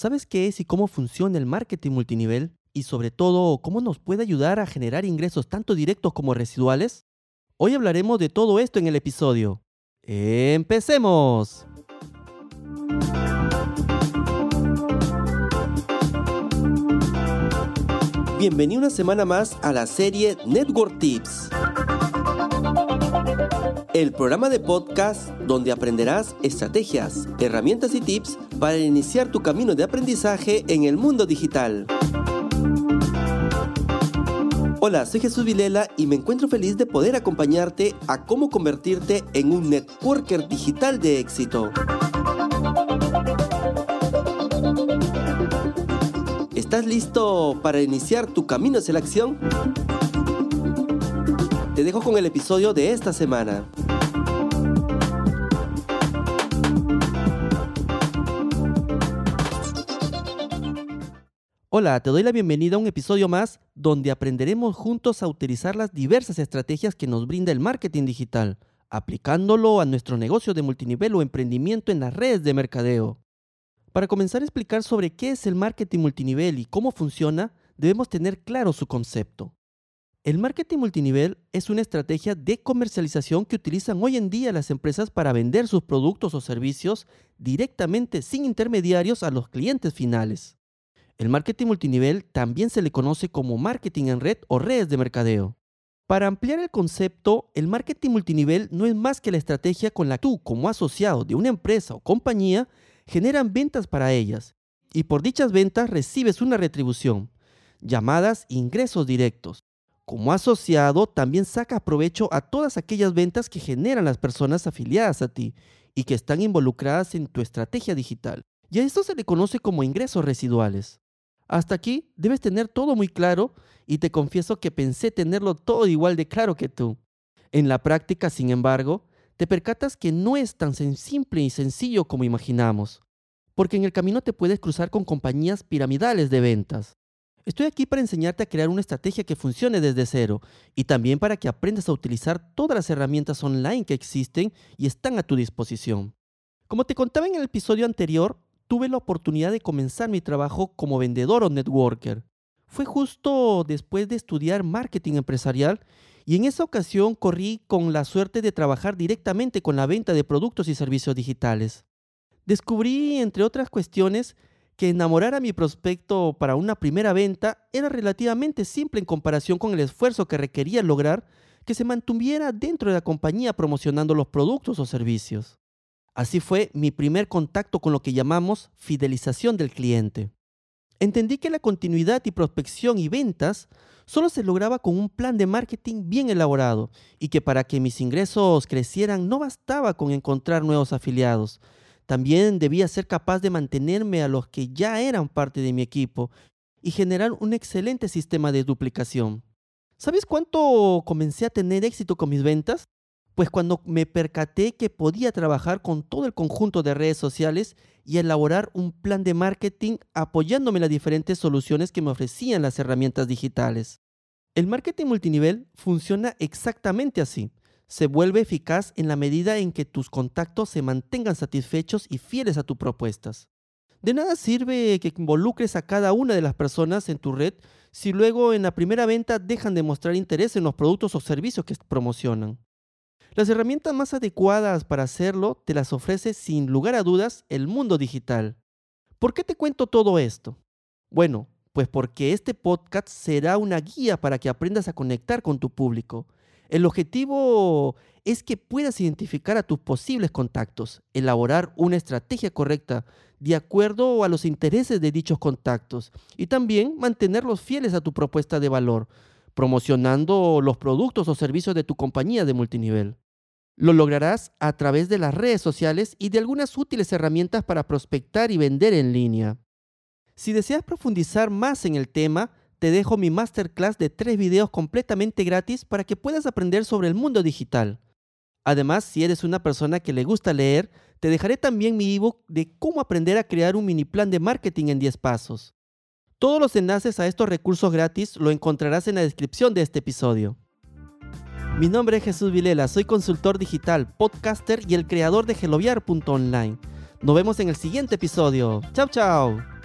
¿Sabes qué es y cómo funciona el marketing multinivel? Y sobre todo, ¿cómo nos puede ayudar a generar ingresos tanto directos como residuales? Hoy hablaremos de todo esto en el episodio. ¡Empecemos! Bienvenido una semana más a la serie Network Tips el programa de podcast donde aprenderás estrategias, herramientas y tips para iniciar tu camino de aprendizaje en el mundo digital. Hola, soy Jesús Vilela y me encuentro feliz de poder acompañarte a cómo convertirte en un networker digital de éxito. ¿Estás listo para iniciar tu camino hacia la acción? te dejo con el episodio de esta semana. Hola, te doy la bienvenida a un episodio más donde aprenderemos juntos a utilizar las diversas estrategias que nos brinda el marketing digital, aplicándolo a nuestro negocio de multinivel o emprendimiento en las redes de mercadeo. Para comenzar a explicar sobre qué es el marketing multinivel y cómo funciona, debemos tener claro su concepto. El marketing multinivel es una estrategia de comercialización que utilizan hoy en día las empresas para vender sus productos o servicios directamente sin intermediarios a los clientes finales. El marketing multinivel también se le conoce como marketing en red o redes de mercadeo. Para ampliar el concepto, el marketing multinivel no es más que la estrategia con la que tú, como asociado de una empresa o compañía, generan ventas para ellas y por dichas ventas recibes una retribución, llamadas ingresos directos. Como asociado, también saca provecho a todas aquellas ventas que generan las personas afiliadas a ti y que están involucradas en tu estrategia digital. Y a esto se le conoce como ingresos residuales. Hasta aquí debes tener todo muy claro y te confieso que pensé tenerlo todo igual de claro que tú. En la práctica, sin embargo, te percatas que no es tan simple y sencillo como imaginamos, porque en el camino te puedes cruzar con compañías piramidales de ventas. Estoy aquí para enseñarte a crear una estrategia que funcione desde cero y también para que aprendas a utilizar todas las herramientas online que existen y están a tu disposición. Como te contaba en el episodio anterior, tuve la oportunidad de comenzar mi trabajo como vendedor o networker. Fue justo después de estudiar marketing empresarial y en esa ocasión corrí con la suerte de trabajar directamente con la venta de productos y servicios digitales. Descubrí, entre otras cuestiones, que enamorar a mi prospecto para una primera venta era relativamente simple en comparación con el esfuerzo que requería lograr que se mantuviera dentro de la compañía promocionando los productos o servicios. Así fue mi primer contacto con lo que llamamos fidelización del cliente. Entendí que la continuidad y prospección y ventas solo se lograba con un plan de marketing bien elaborado y que para que mis ingresos crecieran no bastaba con encontrar nuevos afiliados, también debía ser capaz de mantenerme a los que ya eran parte de mi equipo y generar un excelente sistema de duplicación. ¿Sabes cuánto comencé a tener éxito con mis ventas? Pues cuando me percaté que podía trabajar con todo el conjunto de redes sociales y elaborar un plan de marketing apoyándome en las diferentes soluciones que me ofrecían las herramientas digitales. El marketing multinivel funciona exactamente así se vuelve eficaz en la medida en que tus contactos se mantengan satisfechos y fieles a tus propuestas. De nada sirve que involucres a cada una de las personas en tu red si luego en la primera venta dejan de mostrar interés en los productos o servicios que promocionan. Las herramientas más adecuadas para hacerlo te las ofrece sin lugar a dudas el mundo digital. ¿Por qué te cuento todo esto? Bueno, pues porque este podcast será una guía para que aprendas a conectar con tu público el objetivo es que puedas identificar a tus posibles contactos, elaborar una estrategia correcta de acuerdo a los intereses de dichos contactos y también mantenerlos fieles a tu propuesta de valor, promocionando los productos o servicios de tu compañía de multinivel. Lo lograrás a través de las redes sociales y de algunas útiles herramientas para prospectar y vender en línea. Si deseas profundizar más en el tema, te dejo mi masterclass de tres videos completamente gratis para que puedas aprender sobre el mundo digital. Además, si eres una persona que le gusta leer, te dejaré también mi ebook de cómo aprender a crear un mini plan de marketing en 10 pasos. Todos los enlaces a estos recursos gratis lo encontrarás en la descripción de este episodio. Mi nombre es Jesús Vilela, soy consultor digital, podcaster y el creador de geloviar.online. Nos vemos en el siguiente episodio. Chao, chao.